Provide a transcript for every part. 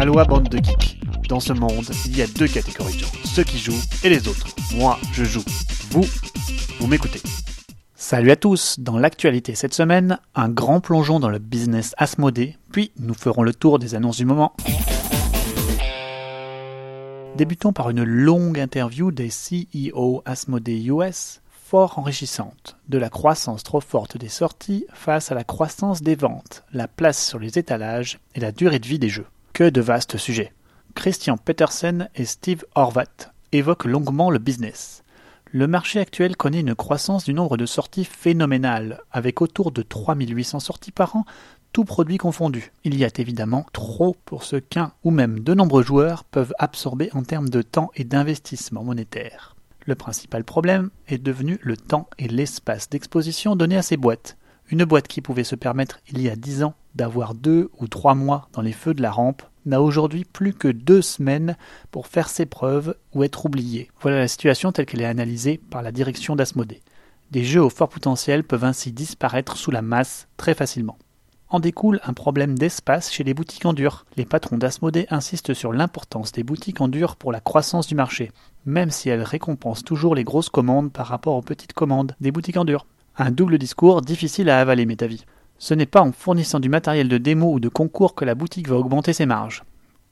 Aloha bande de geeks. Dans ce monde, il y a deux catégories de gens, ceux qui jouent et les autres. Moi, je joue. Vous, vous m'écoutez. Salut à tous, dans l'actualité cette semaine, un grand plongeon dans le business Asmodée, puis nous ferons le tour des annonces du moment. Débutons par une longue interview des CEO Asmodée US, fort enrichissante, de la croissance trop forte des sorties face à la croissance des ventes, la place sur les étalages et la durée de vie des jeux. De vastes sujets. Christian Petersen et Steve Horvath évoquent longuement le business. Le marché actuel connaît une croissance du nombre de sorties phénoménale, avec autour de 3800 sorties par an, tout produit confondu. Il y a évidemment trop pour ce qu'un ou même de nombreux joueurs peuvent absorber en termes de temps et d'investissement monétaire. Le principal problème est devenu le temps et l'espace d'exposition donné à ces boîtes. Une boîte qui pouvait se permettre il y a dix ans d'avoir deux ou trois mois dans les feux de la rampe n'a aujourd'hui plus que deux semaines pour faire ses preuves ou être oubliée. Voilà la situation telle qu'elle est analysée par la direction d'Asmodée. Des jeux au fort potentiel peuvent ainsi disparaître sous la masse très facilement. En découle un problème d'espace chez les boutiques en dur. Les patrons d'Asmodée insistent sur l'importance des boutiques en dur pour la croissance du marché, même si elles récompensent toujours les grosses commandes par rapport aux petites commandes des boutiques en dur. Un double discours difficile à avaler, m'est avis. Ce n'est pas en fournissant du matériel de démo ou de concours que la boutique va augmenter ses marges.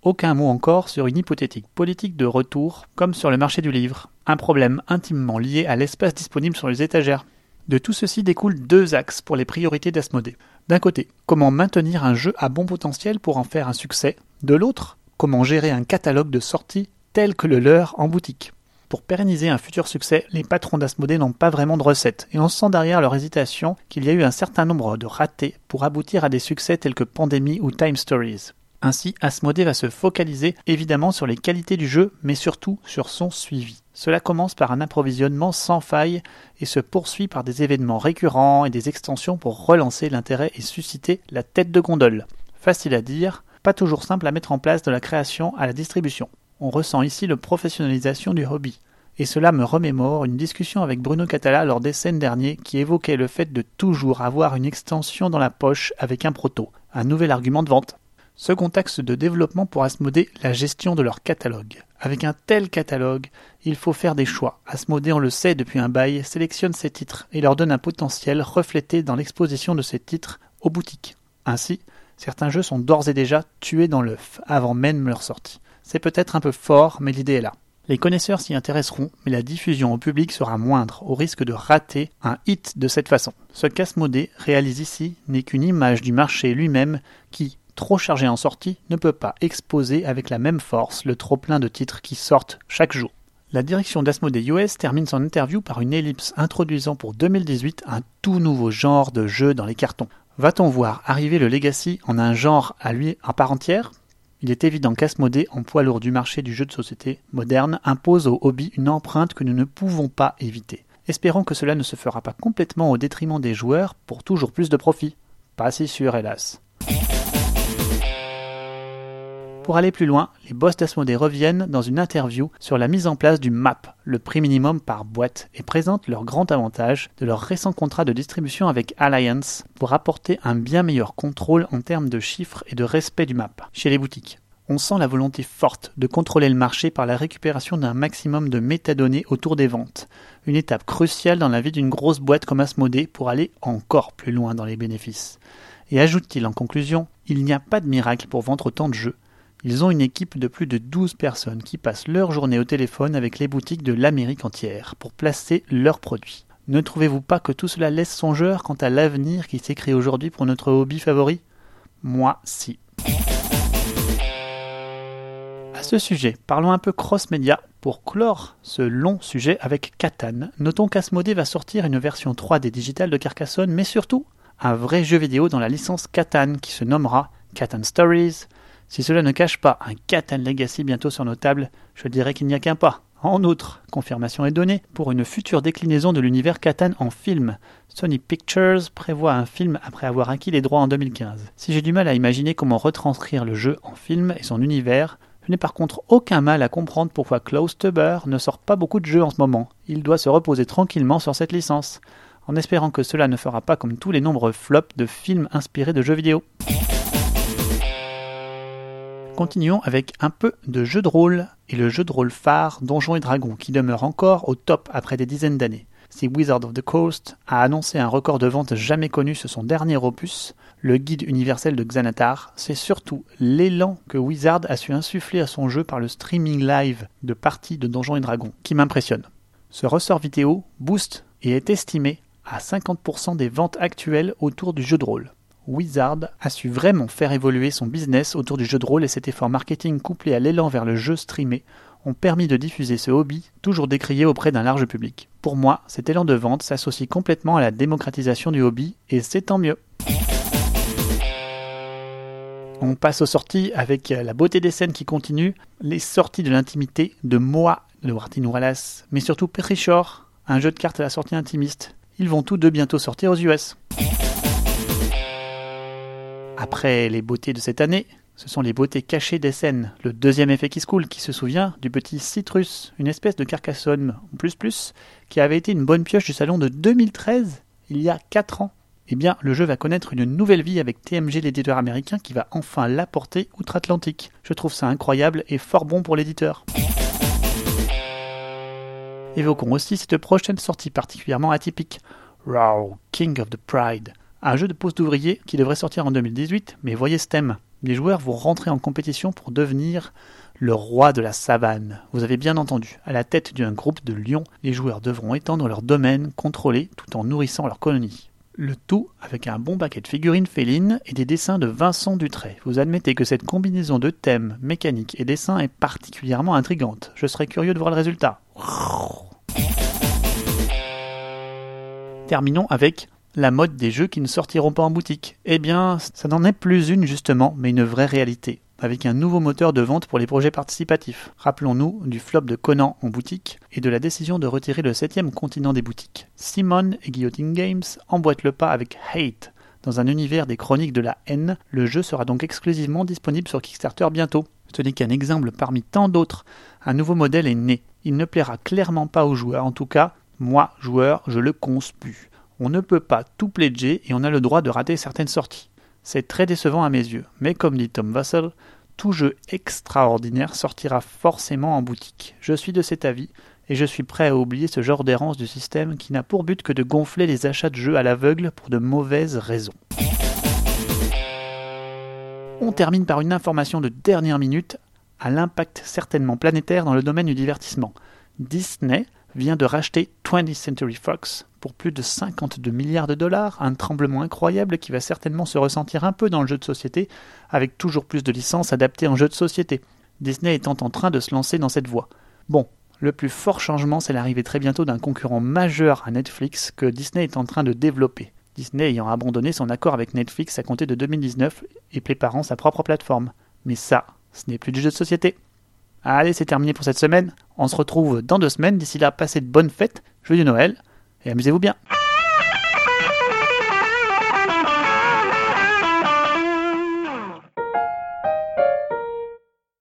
Aucun mot encore sur une hypothétique politique de retour, comme sur le marché du livre, un problème intimement lié à l'espace disponible sur les étagères. De tout ceci découlent deux axes pour les priorités d'Asmodée. D'un côté, comment maintenir un jeu à bon potentiel pour en faire un succès. De l'autre, comment gérer un catalogue de sorties tel que le leur en boutique. Pour pérenniser un futur succès, les patrons d'Asmodée n'ont pas vraiment de recette, et on sent derrière leur hésitation qu'il y a eu un certain nombre de ratés pour aboutir à des succès tels que Pandémie ou Time Stories. Ainsi, Asmodée va se focaliser évidemment sur les qualités du jeu, mais surtout sur son suivi. Cela commence par un approvisionnement sans faille et se poursuit par des événements récurrents et des extensions pour relancer l'intérêt et susciter la tête de gondole. Facile à dire, pas toujours simple à mettre en place de la création à la distribution on ressent ici le professionnalisation du hobby. Et cela me remémore une discussion avec Bruno Catala lors des scènes derniers qui évoquait le fait de toujours avoir une extension dans la poche avec un proto, un nouvel argument de vente. Second axe de développement pour Asmodée, la gestion de leur catalogue. Avec un tel catalogue, il faut faire des choix. Asmodée, on le sait depuis un bail, sélectionne ses titres et leur donne un potentiel reflété dans l'exposition de ces titres aux boutiques. Ainsi, certains jeux sont d'ores et déjà tués dans l'œuf avant même leur sortie. C'est peut-être un peu fort, mais l'idée est là. Les connaisseurs s'y intéresseront, mais la diffusion au public sera moindre, au risque de rater un hit de cette façon. Ce casse-modé réalise ici n'est qu'une image du marché lui-même qui, trop chargé en sortie, ne peut pas exposer avec la même force le trop-plein de titres qui sortent chaque jour. La direction d'Asmodee US termine son interview par une ellipse introduisant pour 2018 un tout nouveau genre de jeu dans les cartons. Va-t-on voir arriver le Legacy en un genre à lui à part entière? Il est évident qu'Asmodée, en poids lourd du marché du jeu de société moderne, impose au hobby une empreinte que nous ne pouvons pas éviter. Espérons que cela ne se fera pas complètement au détriment des joueurs pour toujours plus de profit. Pas si sûr, hélas. Pour aller plus loin, les boss d'Asmodée reviennent dans une interview sur la mise en place du MAP, le prix minimum par boîte, et présentent leur grand avantage de leur récent contrat de distribution avec Alliance pour apporter un bien meilleur contrôle en termes de chiffres et de respect du MAP chez les boutiques. On sent la volonté forte de contrôler le marché par la récupération d'un maximum de métadonnées autour des ventes, une étape cruciale dans la vie d'une grosse boîte comme Asmodée pour aller encore plus loin dans les bénéfices. Et ajoute-t-il en conclusion, il n'y a pas de miracle pour vendre autant de jeux. Ils ont une équipe de plus de 12 personnes qui passent leur journée au téléphone avec les boutiques de l'Amérique entière pour placer leurs produits. Ne trouvez-vous pas que tout cela laisse songeur quant à l'avenir qui s'écrit aujourd'hui pour notre hobby favori? Moi, si. À ce sujet, parlons un peu cross-média pour clore ce long sujet avec Catan. Notons qu'Asmodée va sortir une version 3D digitale de Carcassonne, mais surtout un vrai jeu vidéo dans la licence Catan qui se nommera Catan Stories, si cela ne cache pas un Catan Legacy bientôt sur nos tables, je dirais qu'il n'y a qu'un pas. En outre, confirmation est donnée pour une future déclinaison de l'univers Catan en film. Sony Pictures prévoit un film après avoir acquis les droits en 2015. Si j'ai du mal à imaginer comment retranscrire le jeu en film et son univers, je n'ai par contre aucun mal à comprendre pourquoi Klaus Teuber ne sort pas beaucoup de jeux en ce moment. Il doit se reposer tranquillement sur cette licence, en espérant que cela ne fera pas comme tous les nombreux flops de films inspirés de jeux vidéo. Continuons avec un peu de jeu de rôle et le jeu de rôle phare Donjons et Dragons qui demeure encore au top après des dizaines d'années. Si Wizard of the Coast a annoncé un record de vente jamais connu sur son dernier opus, le guide universel de Xanatar, c'est surtout l'élan que Wizard a su insuffler à son jeu par le streaming live de parties de Donjons et Dragons qui m'impressionne. Ce ressort vidéo booste et est estimé à 50% des ventes actuelles autour du jeu de rôle. Wizard a su vraiment faire évoluer son business autour du jeu de rôle et cet effort marketing couplé à l'élan vers le jeu streamé ont permis de diffuser ce hobby toujours décrié auprès d'un large public. Pour moi, cet élan de vente s'associe complètement à la démocratisation du hobby et c'est tant mieux. On passe aux sorties avec la beauté des scènes qui continue, les sorties de l'intimité de Moa de Martin Wallace, mais surtout Shore, un jeu de cartes à la sortie intimiste. Ils vont tous deux bientôt sortir aux US. Après les beautés de cette année, ce sont les beautés cachées des scènes. Le deuxième effet qui se coule, qui se souvient du petit Citrus, une espèce de Carcassonne plus plus, qui avait été une bonne pioche du salon de 2013, il y a 4 ans. Eh bien, le jeu va connaître une nouvelle vie avec TMG, l'éditeur américain, qui va enfin l'apporter outre-Atlantique. Je trouve ça incroyable et fort bon pour l'éditeur. Évoquons aussi cette prochaine sortie particulièrement atypique, Raw, King of the Pride un jeu de poste d'ouvrier qui devrait sortir en 2018, mais voyez ce thème. Les joueurs vont rentrer en compétition pour devenir le roi de la savane. Vous avez bien entendu, à la tête d'un groupe de lions, les joueurs devront étendre leur domaine, contrôlé, tout en nourrissant leur colonie. Le tout avec un bon paquet de figurines félines et des dessins de Vincent Dutray. Vous admettez que cette combinaison de thèmes, mécaniques et dessins est particulièrement intrigante. Je serais curieux de voir le résultat. Terminons avec la mode des jeux qui ne sortiront pas en boutique. Eh bien, ça n'en est plus une justement, mais une vraie réalité, avec un nouveau moteur de vente pour les projets participatifs. Rappelons-nous du flop de Conan en boutique et de la décision de retirer le septième continent des boutiques. Simon et Guillotine Games emboîtent le pas avec Hate. Dans un univers des chroniques de la haine, le jeu sera donc exclusivement disponible sur Kickstarter bientôt. Ce n'est qu'un exemple parmi tant d'autres. Un nouveau modèle est né. Il ne plaira clairement pas aux joueurs, en tout cas, moi, joueur, je le conspue on ne peut pas tout pledger et on a le droit de rater certaines sorties. C'est très décevant à mes yeux, mais comme dit Tom Vassell, tout jeu extraordinaire sortira forcément en boutique. Je suis de cet avis et je suis prêt à oublier ce genre d'errance du système qui n'a pour but que de gonfler les achats de jeux à l'aveugle pour de mauvaises raisons. On termine par une information de dernière minute à l'impact certainement planétaire dans le domaine du divertissement. Disney vient de racheter 20th Century Fox pour plus de 52 milliards de dollars, un tremblement incroyable qui va certainement se ressentir un peu dans le jeu de société, avec toujours plus de licences adaptées en jeu de société. Disney étant en train de se lancer dans cette voie. Bon, le plus fort changement, c'est l'arrivée très bientôt d'un concurrent majeur à Netflix que Disney est en train de développer. Disney ayant abandonné son accord avec Netflix à compter de 2019 et préparant sa propre plateforme. Mais ça, ce n'est plus du jeu de société. Allez, c'est terminé pour cette semaine. On se retrouve dans deux semaines. D'ici là, passez de bonnes fêtes, joyeux Noël, et amusez-vous bien.